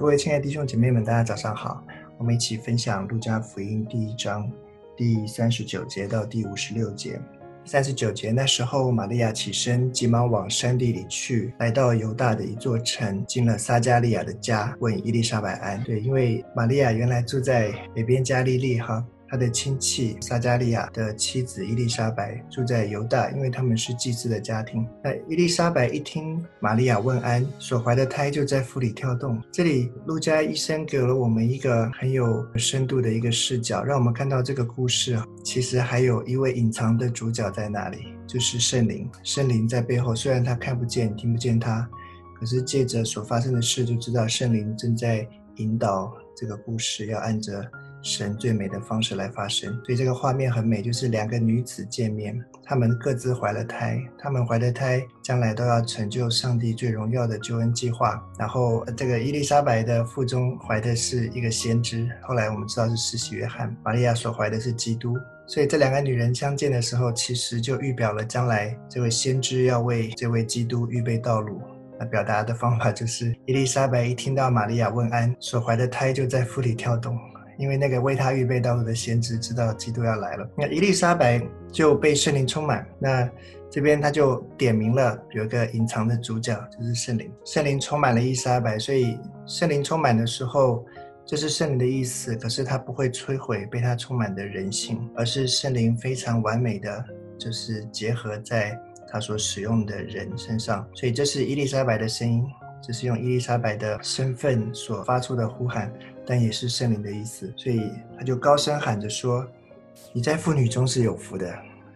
各位亲爱的弟兄姐妹们，大家早上好。我们一起分享路加福音第一章第三十九节到第五十六节。三十九节，那时候玛利亚起身，急忙往山地里去，来到犹大的一座城，进了撒加利亚的家，问伊丽莎白安。对，因为玛利亚原来住在北边加利利，哈。他的亲戚撒加利亚的妻子伊丽莎白住在犹大，因为他们是祭司的家庭。那伊丽莎白一听玛利亚问安，所怀的胎就在腹里跳动。这里路加医生给了我们一个很有深度的一个视角，让我们看到这个故事其实还有一位隐藏的主角在那里，就是圣灵。圣灵在背后，虽然他看不见、听不见他，可是借着所发生的事，就知道圣灵正在引导这个故事，要按着。神最美的方式来发生，所以这个画面很美，就是两个女子见面，她们各自怀了胎，她们怀的胎将来都要成就上帝最荣耀的救恩计划。然后这个伊丽莎白的腹中怀的是一个先知，后来我们知道是施洗约翰，玛利亚所怀的是基督，所以这两个女人相见的时候，其实就预表了将来这位先知要为这位基督预备道路。那表达的方法就是，伊丽莎白一听到玛利亚问安，所怀的胎就在腹里跳动。因为那个为他预备道路的先知知道基督要来了，那伊丽莎白就被圣灵充满。那这边他就点明了有一个隐藏的主角，就是圣灵。圣灵充满了伊丽莎白，所以圣灵充满的时候，这是圣灵的意思。可是他不会摧毁被他充满的人性，而是圣灵非常完美的，就是结合在他所使用的人身上。所以这是伊丽莎白的声音，这是用伊丽莎白的身份所发出的呼喊。但也是圣灵的意思，所以他就高声喊着说：“你在妇女中是有福的，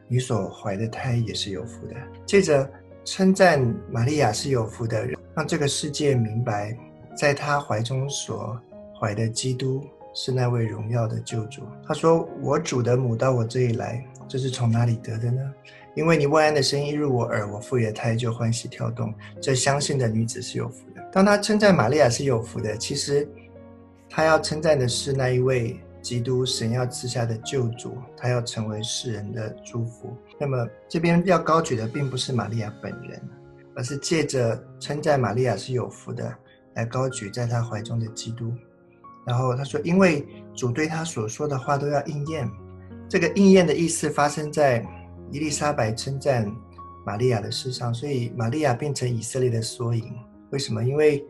你所怀的胎也是有福的。”接着称赞玛利亚是有福的人，让这个世界明白，在她怀中所怀的基督是那位荣耀的救主。他说：“我主的母到我这里来，这是从哪里得的呢？因为你万安的声音入我耳，我腹里的胎就欢喜跳动。这相信的女子是有福的。”当他称赞玛利亚是有福的，其实。他要称赞的是那一位基督神要赐下的救主，他要成为世人的祝福。那么这边要高举的并不是玛利亚本人，而是借着称赞玛利亚是有福的，来高举在他怀中的基督。然后他说：“因为主对他所说的话都要应验。”这个应验的意思发生在伊丽莎白称赞玛利亚的事上，所以玛利亚变成以色列的缩影。为什么？因为。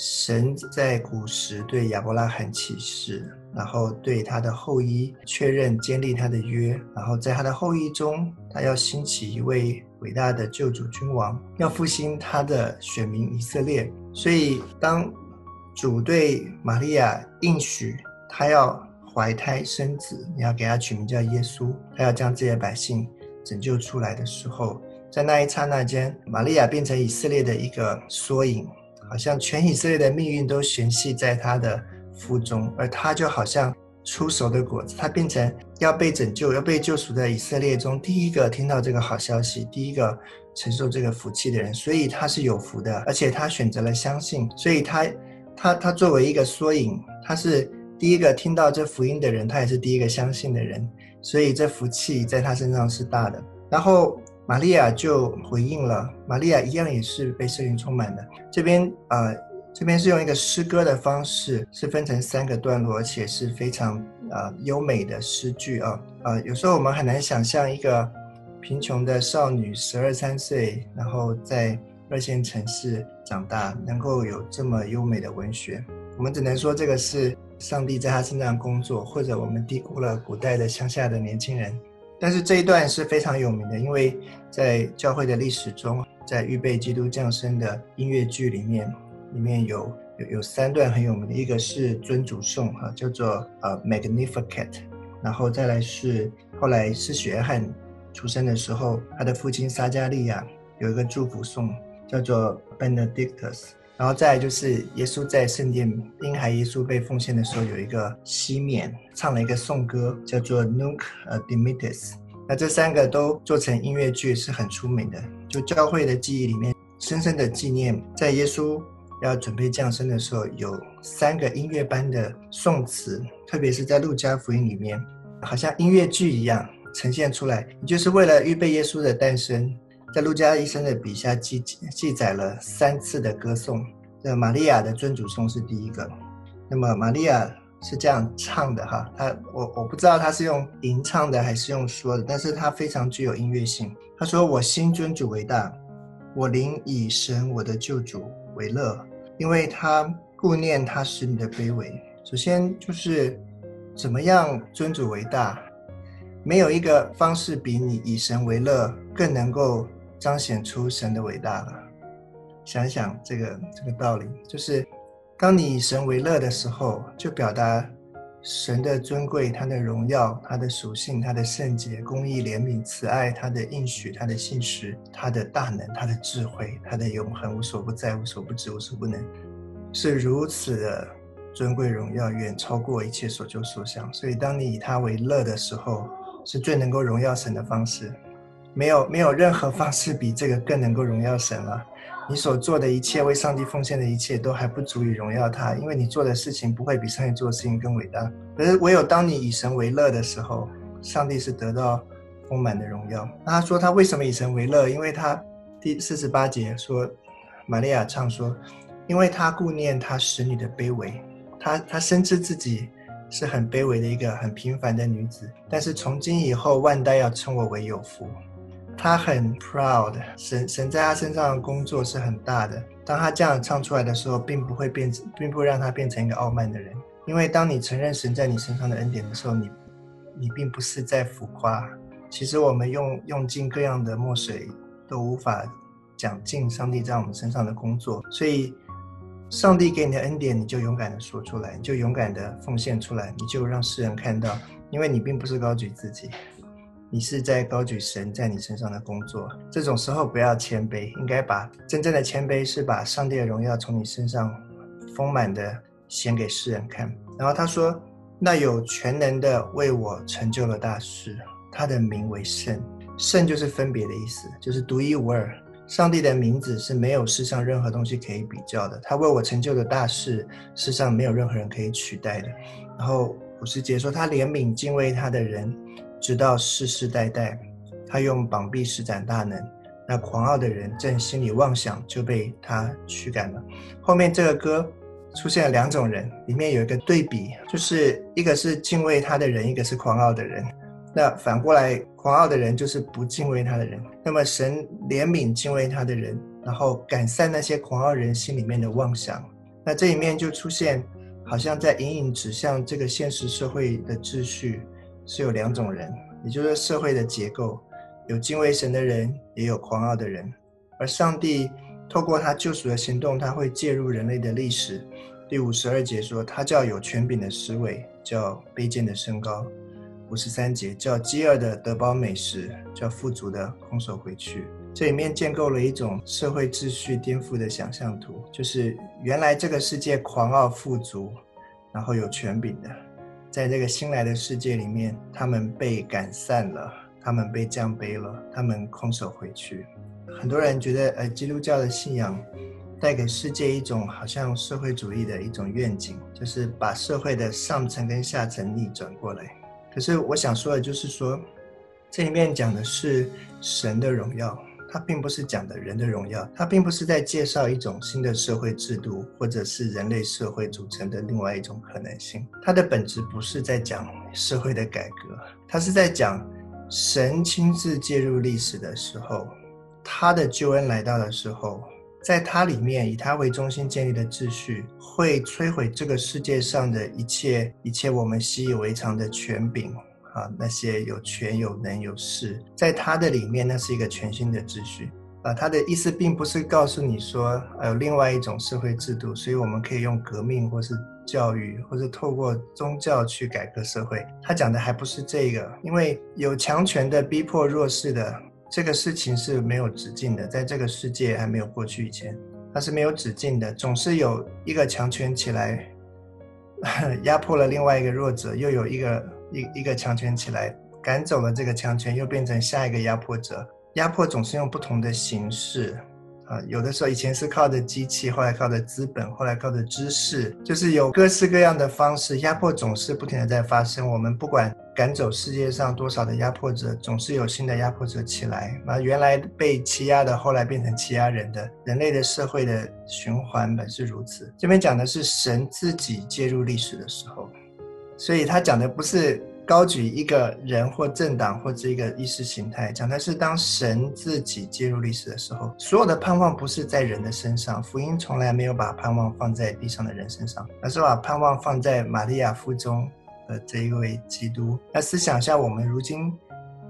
神在古时对亚伯拉罕起誓，然后对他的后裔确认建立他的约，然后在他的后裔中，他要兴起一位伟大的救主君王，要复兴他的选民以色列。所以，当主对玛利亚应许他要怀胎生子，你要给他取名叫耶稣，他要将这些百姓拯救出来的时候，在那一刹那间，玛利亚变成以色列的一个缩影。好像全以色列的命运都悬系在他的腹中，而他就好像出熟的果子，他变成要被拯救、要被救赎的以色列中第一个听到这个好消息、第一个承受这个福气的人，所以他是有福的，而且他选择了相信，所以他他他作为一个缩影，他是第一个听到这福音的人，他也是第一个相信的人，所以这福气在他身上是大的。然后。玛利亚就回应了，玛利亚一样也是被圣灵充满的。这边啊，这边是用一个诗歌的方式，是分成三个段落，而且是非常啊优美的诗句啊呃。有时候我们很难想象一个贫穷的少女，十二三岁，然后在二线城市长大，能够有这么优美的文学，我们只能说这个是上帝在她身上工作，或者我们低估了古代的乡下的年轻人。但是这一段是非常有名的，因为在教会的历史中，在预备基督降生的音乐剧里面，里面有有有三段很有名的，一个是尊主颂哈，叫做呃 Magnificat，然后再来是后来是血约翰出生的时候，他的父亲撒加利亚有一个祝福颂，叫做 Benedictus。然后再就是耶稣在圣殿婴孩耶稣被奉献的时候，有一个西面唱了一个颂歌，叫做 Nunc Dimittis。那这三个都做成音乐剧，是很出名的。就教会的记忆里面，深深的纪念，在耶稣要准备降生的时候，有三个音乐般的颂词，特别是在路加福音里面，好像音乐剧一样呈现出来，就是为了预备耶稣的诞生。在路加医生的笔下记记载了三次的歌颂，这玛利亚的尊主颂是第一个。那么玛利亚是这样唱的哈，她我我不知道她是用吟唱的还是用说的，但是她非常具有音乐性。她说：“我心尊主为大，我灵以神我的救主为乐，因为他顾念他使你的卑微。”首先就是怎么样尊主为大，没有一个方式比你以神为乐更能够彰显出神的伟大了。想想这个这个道理，就是当你以神为乐的时候，就表达。神的尊贵，他的荣耀，他的属性，他的圣洁、公义、怜悯、慈爱，他的应许，他的信实，他的大能，他的智慧，他的永恒，无所不在，无所不知，无所不能，是如此的尊贵荣耀，远超过一切所求所想。所以，当你以他为乐的时候，是最能够荣耀神的方式。没有，没有任何方式比这个更能够荣耀神了。你所做的一切，为上帝奉献的一切，都还不足以荣耀他，因为你做的事情不会比上帝做的事情更伟大。可是唯有当你以神为乐的时候，上帝是得到丰满的荣耀。那他说他为什么以神为乐？因为他第四十八节说，玛利亚唱说，因为他顾念他使女的卑微，他他深知自己是很卑微的一个很平凡的女子，但是从今以后万代要称我为有福。他很 proud，神神在他身上的工作是很大的。当他这样唱出来的时候，并不会变，并不让他变成一个傲慢的人。因为当你承认神在你身上的恩典的时候，你你并不是在浮夸。其实我们用用尽各样的墨水，都无法讲尽上帝在我们身上的工作。所以，上帝给你的恩典，你就勇敢的说出来，你就勇敢的奉献出来，你就让世人看到，因为你并不是高举自己。你是在高举神在你身上的工作，这种时候不要谦卑，应该把真正的谦卑是把上帝的荣耀从你身上丰满的显给世人看。然后他说：“那有全能的为我成就了大事，他的名为圣，圣就是分别的意思，就是独一无二。上帝的名字是没有世上任何东西可以比较的。他为我成就的大事，世上没有任何人可以取代的。然后五十节说，他怜悯敬畏他的人。”直到世世代代，他用膀臂施展大能，那狂傲的人正心里妄想，就被他驱赶了。后面这个歌出现了两种人，里面有一个对比，就是一个是敬畏他的人，一个是狂傲的人。那反过来，狂傲的人就是不敬畏他的人。那么神怜悯敬畏他的人，然后赶散那些狂傲人心里面的妄想。那这里面就出现，好像在隐隐指向这个现实社会的秩序。是有两种人，也就是社会的结构，有敬畏神的人，也有狂傲的人。而上帝透过他救赎的行动，他会介入人类的历史。第五十二节说，他叫有权柄的失位，叫卑贱的升高。五十三节叫饥饿的得饱美食，叫富足的空手回去。这里面建构了一种社会秩序颠覆的想象图，就是原来这个世界狂傲富足，然后有权柄的。在这个新来的世界里面，他们被赶散了，他们被降卑了，他们空手回去。很多人觉得，呃，基督教的信仰带给世界一种好像社会主义的一种愿景，就是把社会的上层跟下层逆转过来。可是我想说的就是说，这里面讲的是神的荣耀。它并不是讲的人的荣耀，它并不是在介绍一种新的社会制度，或者是人类社会组成的另外一种可能性。它的本质不是在讲社会的改革，它是在讲神亲自介入历史的时候，他的救恩来到的时候，在它里面以他为中心建立的秩序，会摧毁这个世界上的一切一切我们习以为常的权柄。啊，那些有权有能有势，在他的里面，那是一个全新的秩序。啊，他的意思并不是告诉你说，有另外一种社会制度，所以我们可以用革命，或是教育，或者透过宗教去改革社会。他讲的还不是这个，因为有强权的逼迫弱势的这个事情是没有止境的，在这个世界还没有过去以前，它是没有止境的，总是有一个强权起来 压迫了另外一个弱者，又有一个。一一个强权起来，赶走了这个强权，又变成下一个压迫者。压迫总是用不同的形式，啊，有的时候以前是靠着机器，后来靠着资本，后来靠着知识，就是有各式各样的方式，压迫总是不停的在发生。我们不管赶走世界上多少的压迫者，总是有新的压迫者起来。那原来被欺压的，后来变成欺压人的，人类的社会的循环本是如此。这边讲的是神自己介入历史的时候，所以他讲的不是。高举一个人或政党或者一个意识形态，讲的是当神自己介入历史的时候，所有的盼望不是在人的身上。福音从来没有把盼望放在地上的人身上，而是把盼望放在玛利亚腹中的这一位基督。那思想下，我们如今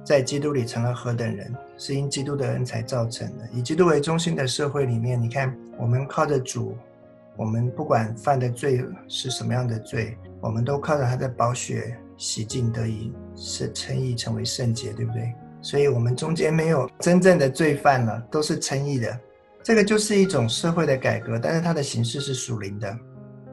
在基督里成了何等人，是因基督的恩才造成的。以基督为中心的社会里面，你看，我们靠着主，我们不管犯的罪是什么样的罪，我们都靠着他的宝血。洗净得以是称义成为圣洁，对不对？所以，我们中间没有真正的罪犯了，都是称义的。这个就是一种社会的改革，但是它的形式是属灵的。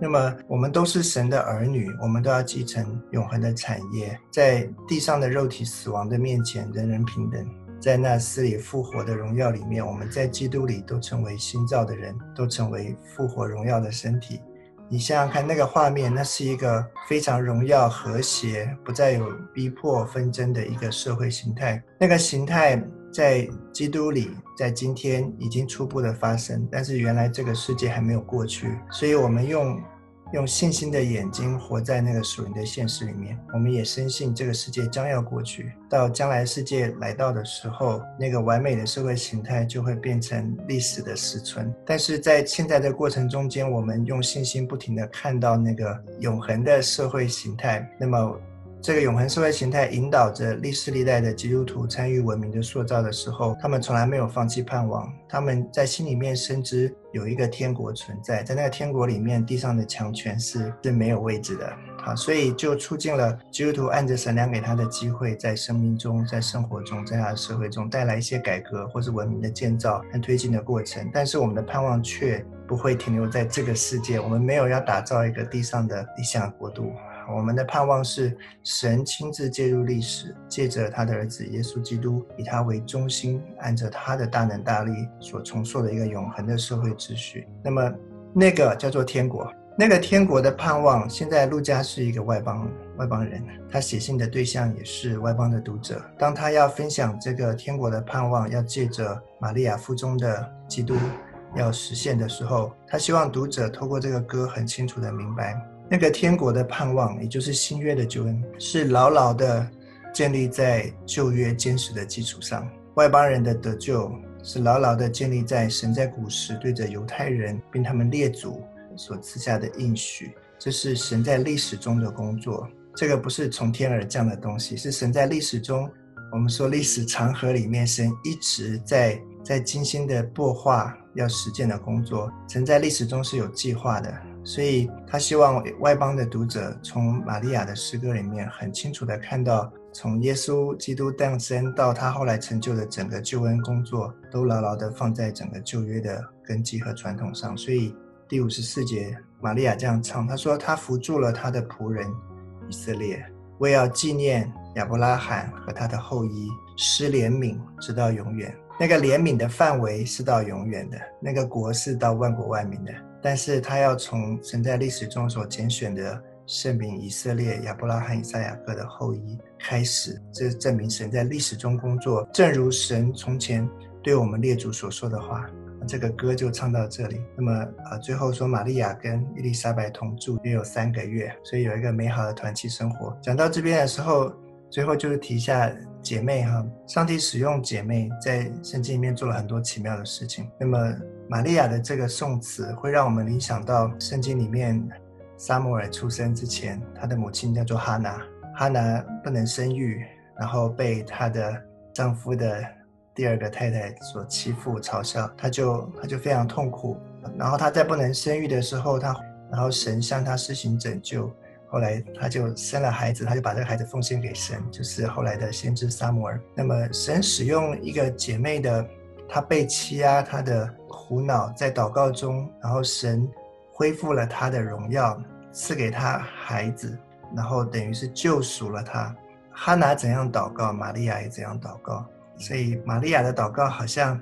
那么，我们都是神的儿女，我们都要继承永恒的产业。在地上的肉体死亡的面前，人人平等；在那死里复活的荣耀里面，我们在基督里都成为新造的人，都成为复活荣耀的身体。你想想看，那个画面，那是一个非常荣耀、和谐、不再有逼迫纷争的一个社会形态。那个形态在基督里，在今天已经初步的发生，但是原来这个世界还没有过去，所以我们用。用信心的眼睛活在那个属灵的现实里面，我们也深信这个世界将要过去。到将来世界来到的时候，那个完美的社会形态就会变成历史的实存。但是在现在的过程中间，我们用信心不停地看到那个永恒的社会形态。那么。这个永恒社会形态引导着历世历代的基督徒参与文明的塑造的时候，他们从来没有放弃盼望。他们在心里面深知有一个天国存在，在那个天国里面，地上的强权是是没有位置的。好，所以就促进了基督徒按着神良给他的机会，在生命中、在生活中、在他的社会中带来一些改革，或是文明的建造和推进的过程。但是我们的盼望却不会停留在这个世界，我们没有要打造一个地上的理想国度。我们的盼望是神亲自介入历史，借着他的儿子耶稣基督，以他为中心，按着他的大能大力所重塑的一个永恒的社会秩序。那么，那个叫做天国，那个天国的盼望，现在路加是一个外邦外邦人，他写信的对象也是外邦的读者。当他要分享这个天国的盼望，要借着玛利亚腹中的基督要实现的时候，他希望读者透过这个歌很清楚的明白。那个天国的盼望，也就是新约的救恩，是牢牢的建立在旧约坚实的基础上；外邦人的得救，是牢牢的建立在神在古时对着犹太人并他们列祖所赐下的应许。这是神在历史中的工作，这个不是从天而降的东西，是神在历史中，我们说历史长河里面，神一直在在精心的擘画要实践的工作。神在历史中是有计划的。所以他希望外邦的读者从玛利亚的诗歌里面很清楚的看到，从耶稣基督诞生到他后来成就的整个救恩工作，都牢牢的放在整个旧约的根基和传统上。所以第五十四节，玛利亚这样唱，他说：“他扶住了他的仆人以色列，为要纪念亚伯拉罕和他的后裔，施怜悯直到永远。那个怜悯的范围是到永远的，那个国是到万国万民的。”但是他要从神在历史中所拣选的圣名以色列亚伯拉罕、以撒、雅各的后裔开始，这证明神在历史中工作，正如神从前对我们列祖所说的话。这个歌就唱到这里。那么呃，最后说玛利亚跟伊丽莎白同住约有三个月，所以有一个美好的团契生活。讲到这边的时候，最后就是提一下姐妹哈，上帝使用姐妹在圣经里面做了很多奇妙的事情。那么。玛利亚的这个宋词会让我们联想到圣经里面，撒母耳出生之前，他的母亲叫做哈拿，哈拿不能生育，然后被她的丈夫的第二个太太所欺负嘲笑，她就她就非常痛苦。然后她在不能生育的时候，她然后神向她施行拯救，后来她就生了孩子，她就把这个孩子奉献给神，就是后来的先知撒母耳。那么神使用一个姐妹的，她被欺压，他的。苦恼在祷告中，然后神恢复了他的荣耀，赐给他孩子，然后等于是救赎了他。哈拿怎样祷告，玛利亚也怎样祷告。所以玛利亚的祷告好像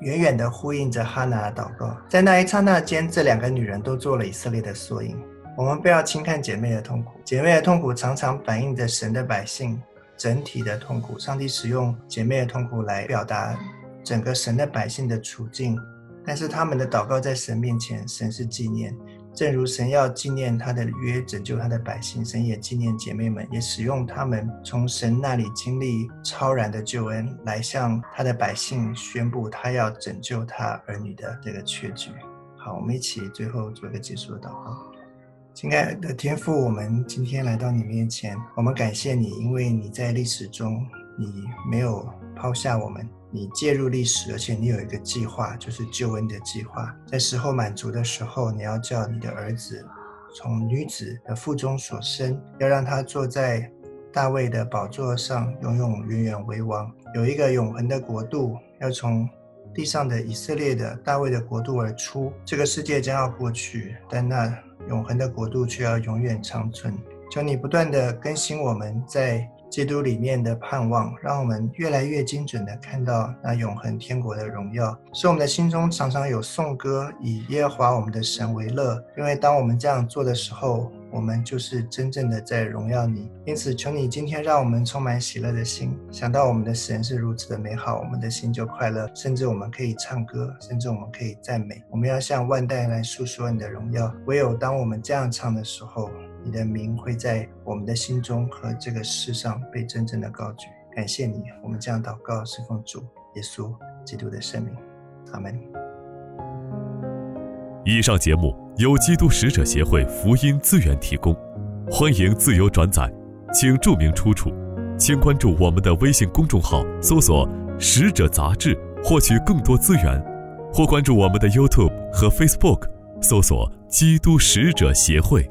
远远的呼应着哈拿的祷告。在那一刹那间，这两个女人都做了以色列的缩影。我们不要轻看姐妹的痛苦，姐妹的痛苦常常反映着神的百姓整体的痛苦。上帝使用姐妹的痛苦来表达整个神的百姓的处境，但是他们的祷告在神面前，神是纪念。正如神要纪念他的约，拯救他的百姓，神也纪念姐妹们，也使用他们从神那里经历超然的救恩，来向他的百姓宣布他要拯救他儿女的这个确据。好，我们一起最后做一个结束的祷告。亲爱的天父，我们今天来到你面前，我们感谢你，因为你在历史中，你没有抛下我们，你介入历史，而且你有一个计划，就是救恩的计划。在时候满足的时候，你要叫你的儿子从女子的腹中所生，要让他坐在大卫的宝座上，永永远远为王，有一个永恒的国度，要从地上的以色列的大卫的国度而出。这个世界将要过去，但那。永恒的国度却要永远长存。求你不断的更新我们在基督里面的盼望，让我们越来越精准的看到那永恒天国的荣耀，使我们的心中常常有颂歌，以耶和华我们的神为乐。因为当我们这样做的时候，我们就是真正的在荣耀你，因此求你今天让我们充满喜乐的心，想到我们的神是如此的美好，我们的心就快乐，甚至我们可以唱歌，甚至我们可以赞美。我们要向万代来诉说你的荣耀。唯有当我们这样唱的时候，你的名会在我们的心中和这个世上被真正的高举。感谢你，我们这样祷告是奉主耶稣基督的圣名，阿门。以上节目。由基督使者协会福音资源提供，欢迎自由转载，请注明出处，请关注我们的微信公众号，搜索“使者杂志”，获取更多资源，或关注我们的 YouTube 和 Facebook，搜索“基督使者协会”。